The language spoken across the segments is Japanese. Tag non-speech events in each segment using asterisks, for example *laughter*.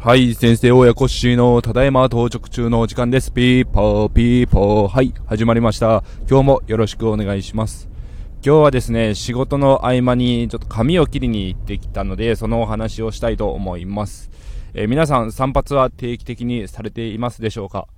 はい、先生大家コッシーのただいま到着中のお時間です。ピーポーピーポー。はい、始まりました。今日もよろしくお願いします。今日はですね、仕事の合間にちょっと髪を切りに行ってきたので、そのお話をしたいと思います。えー、皆さん散髪は定期的にされていますでしょうか？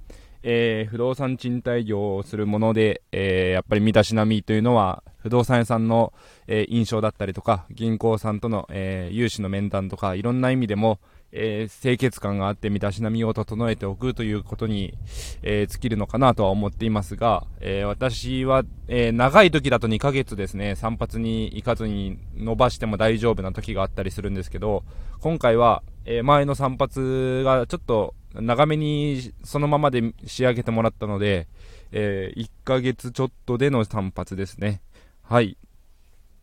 えー、不動産賃貸業をするもので、えー、やっぱり身だしなみというのは、不動産屋さんの、えー、印象だったりとか、銀行さんとの、え融資の面談とか、いろんな意味でも、え清潔感があって身だしなみを整えておくということに、え尽きるのかなとは思っていますが、え私は、え長い時だと2ヶ月ですね、散髪に行かずに伸ばしても大丈夫な時があったりするんですけど、今回は、え前の散髪がちょっと長めにそのままで仕上げてもらったので、え、1ヶ月ちょっとでの散髪ですね。はい。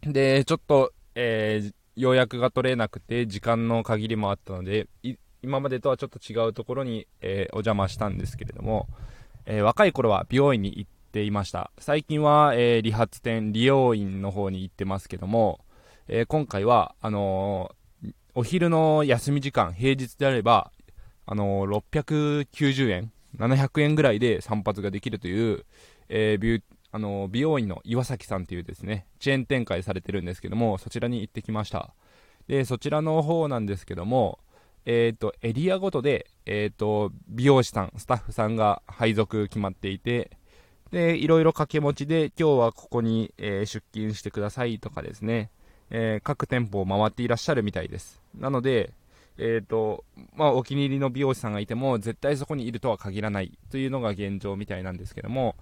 で、ちょっと、えー、予約が取れなくて、時間の限りもあったので、今までとはちょっと違うところに、えー、お邪魔したんですけれども、えー、若い頃は美容院に行っていました。最近は、えー、理髪店、理容院の方に行ってますけども、え今回は、あのお昼の休み時間、平日であれば、あの、690円、700円ぐらいで散髪ができるという、えー、ビュあの、美容院の岩崎さんというですね、チェーン展開されてるんですけども、そちらに行ってきました。で、そちらの方なんですけども、えっ、ー、と、エリアごとで、えっ、と、美容師さん、スタッフさんが配属決まっていて、で、いろいろ掛け持ちで、今日はここに、え出勤してくださいとかですね、え各店舗を回っていらっしゃるみたいです。なので、えっ、と、まあ、お気に入りの美容師さんがいても、絶対そこにいるとは限らないというのが現状みたいなんですけども、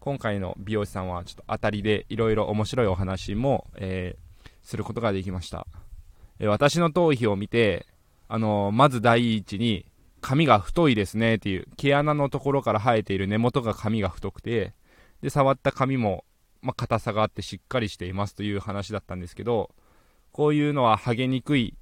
今回の美容師さんはちょっと当たりでいろいろ面白いお話も、えー、することができました。えー、私の頭皮を見て、あのまず第一に、髪が太いですねっていう、毛穴のところから生えている根元が髪が太くて、で、触った髪も、まあ、硬さがあってしっかりしていますという話だったんですけど、こういうのは剥げにくい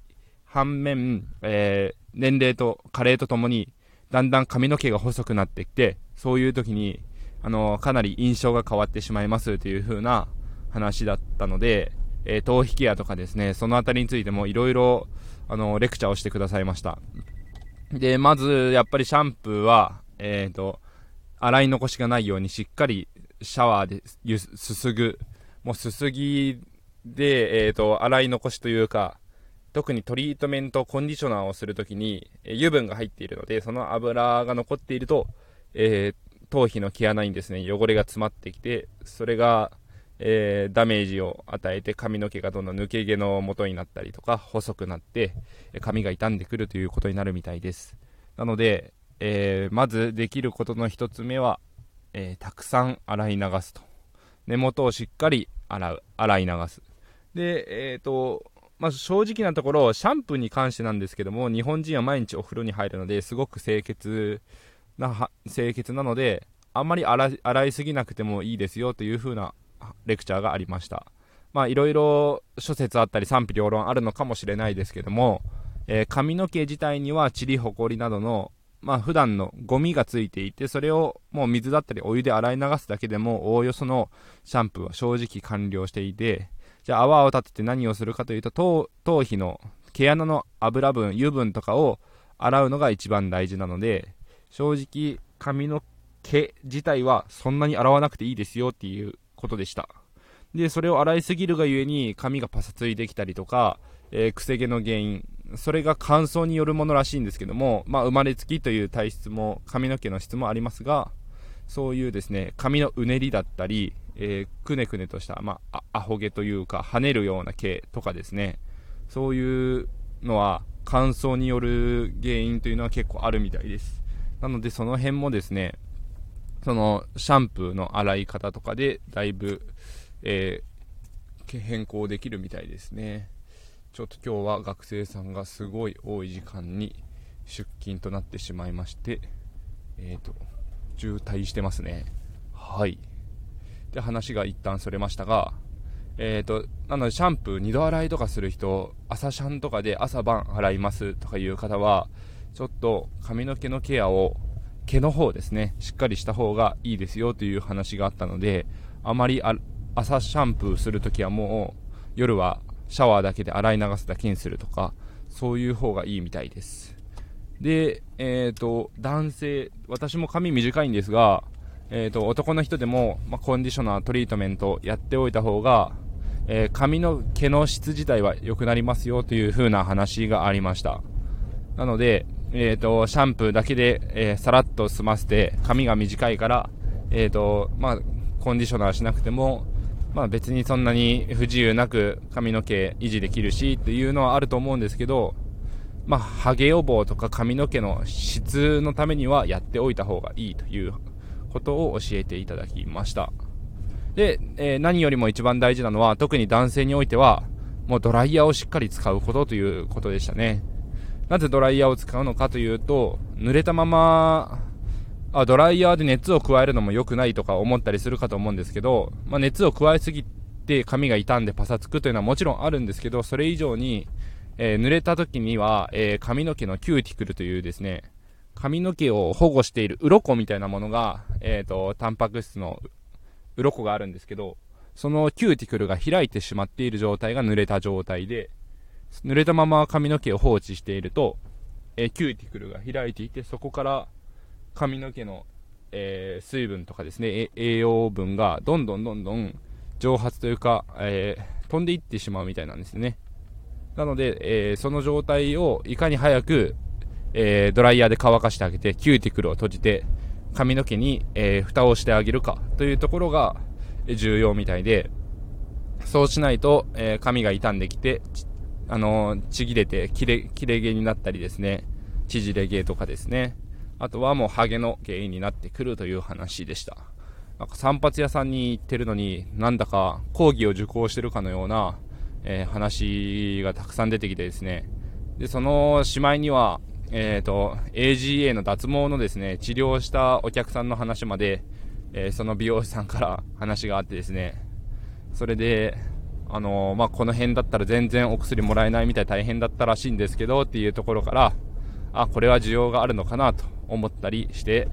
反面、えー、年齢と加齢とともに、だんだん髪の毛が細くなってきて、そういう時に、あの、かなり印象が変わってしまいますという風な話だったので、えー、頭皮ケアとかですね、そのあたりについてもいろいろ、あの、レクチャーをしてくださいました。で、まず、やっぱりシャンプーは、えっ、と、洗い残しがないようにしっかりシャワーですすぐ、もうすすぎで、えっ、と、洗い残しというか、特にトリートメントコンディショナーをするときに、え油分が入っているので、その油が残っていると、えー、頭皮の毛穴にですね、汚れが詰まってきて、それが、えー、ダメージを与えて髪の毛がどんどん抜け毛の元になったりとか、細くなって、髪が傷んでくるということになるみたいです。なので、えー、まずできることの1つ目は、えたくさん洗い流すと。根元をしっかり洗う、洗い流す。で、えっ、と、まあ、正直なところ、シャンプーに関してなんですけども、日本人は毎日お風呂に入るので、すごく清潔な、清潔なので、あんまり洗いすぎなくてもいいですよという風なレクチャーがありました。まあ、いろいろ諸説あったり賛否両論あるのかもしれないですけども、えー、髪の毛自体には塵ほこりなどの、まあ、普段のゴミがついていて、それをもう水だったりお湯で洗い流すだけでも、おおよそのシャンプーは正直完了していて、じゃあ泡を立てて何をするかというと頭頭皮の毛穴の油分油分とかを洗うのが一番大事なので正直髪の毛自体はそんなに洗わなくていいですよっていうことでした。でそれを洗いすぎるがゆえに髪がパサついてきたりとか、えー、くせ毛の原因それが乾燥によるものらしいんですけども、まあ、生まれつきという体質も髪の毛の質もありますがそういうですね髪のうねりだったりえー、くねくねとした、まあ、アホ毛というか跳ねるような毛とかですね。そういうのは乾燥による原因というのは結構あるみたいです。なのでその辺もですねそのシャンプーの洗い方とかでだいぶ、えー、変更できるみたいですね。ちょっと今日は学生さんがすごい多い時間に出勤となってしまいましてえっ、ー、と渋滞してますね。はい。で話が一旦それましたが、えーと、なのでシャンプー2度洗いとかする人朝シャンとかで朝晩洗いますとかいう方はちょっと髪の毛のケアを毛の方ですねしっかりした方がいいですよという話があったのであまり朝シャンプーするときはもう夜はシャワーだけで洗い流すだけにするとかそういう方がいいみたいですで、えっ、と、男性、私も髪短いんですが、えっ、と、男の人でも、まあ、コンディショナー、トリートメントやっておいた方が、えー、髪の毛の質自体は良くなりますよという風な話がありました。なので、えっ、と、シャンプーだけで、えー、さらっと済ませて、髪が短いから、えっ、と、まあ、コンディショナーしなくても、まあ別にそんなに不自由なく髪の毛維持できるしっていうのはあると思うんですけど、まあ、ハゲ予防とか髪の毛の質のためにはやっておいた方がいいということを教えていただきました。で、えー、何よりも一番大事なのは、特に男性においては、もうドライヤーをしっかり使うことということでしたね。なぜドライヤーを使うのかというと、濡れたままあ、ドライヤーで熱を加えるのも良くないとか思ったりするかと思うんですけど、まあ、熱を加えすぎて髪が傷んでパサつくというのはもちろんあるんですけど、それ以上に、えー、濡れた時には、えー、髪の毛のキューティクルというですね、髪の毛を保護している鱗みたいなものが、えっ、ー、と、タンパク質の鱗があるんですけど、そのキューティクルが開いてしまっている状態が濡れた状態で、濡れたまま髪の毛を放置していると、えキューティクルが開いていて、そこから髪の毛の、えー、水分とかですね、栄養分がどんどんどんどん蒸発というか、えー、飛んでいってしまうみたいなんですね。なので、え、その状態をいかに早く、えドライヤーで乾かしてあげて、キューティクルを閉じて、髪の毛に、え蓋をしてあげるかというところが重要みたいで、そうしないと、え髪が傷んできて、あのちぎれて、切れ、切れ毛になったりですね、縮れ毛とかですね、あとはもうハゲの原因になってくるという話でした。なんか散髪屋さんに行ってるのに、なんだか講義を受講してるかのような、えー、話がたくさん出てきてですね。で、そのしまいには、えっ、ー、と、AGA の脱毛のですね、治療したお客さんの話まで、えー、その美容師さんから話があってですね、それで、あの、まあ、この辺だったら全然お薬もらえないみたい大変だったらしいんですけどっていうところから、あ、これは需要があるのかなと思ったりして、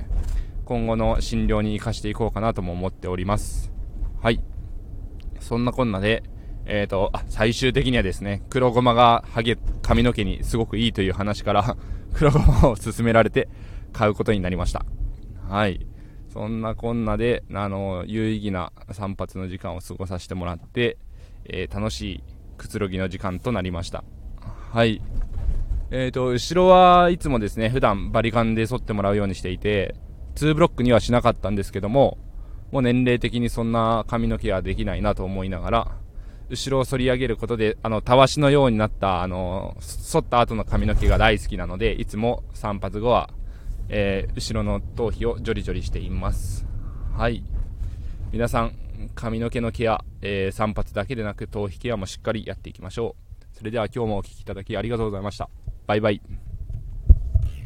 今後の診療に活かしていこうかなとも思っております。はい。そんなこんなで、えっ、ー、と、あ、最終的にはですね、黒ごまがハゲ、髪の毛にすごくいいという話から *laughs* 黒ごまを勧められて買うことになりました。はい。そんなこんなで、あの、有意義な散髪の時間を過ごさせてもらって、えー、楽しいくつろぎの時間となりました。はい。えっ、ー、と、後ろはいつもですね、普段バリカンで剃ってもらうようにしていて、2ブロックにはしなかったんですけども、もう年齢的にそんな髪の毛はできないなと思いながら、後ろを反り上げることで、あの、たわしのようになった、あの、剃った後の髪の毛が大好きなので、いつも散髪後は、えー、後ろの頭皮をジョリジョリしています。はい。皆さん、髪の毛のケア、えー、散髪だけでなく頭皮ケアもしっかりやっていきましょう。それでは今日もお聴きいただきありがとうございました。バイバイ。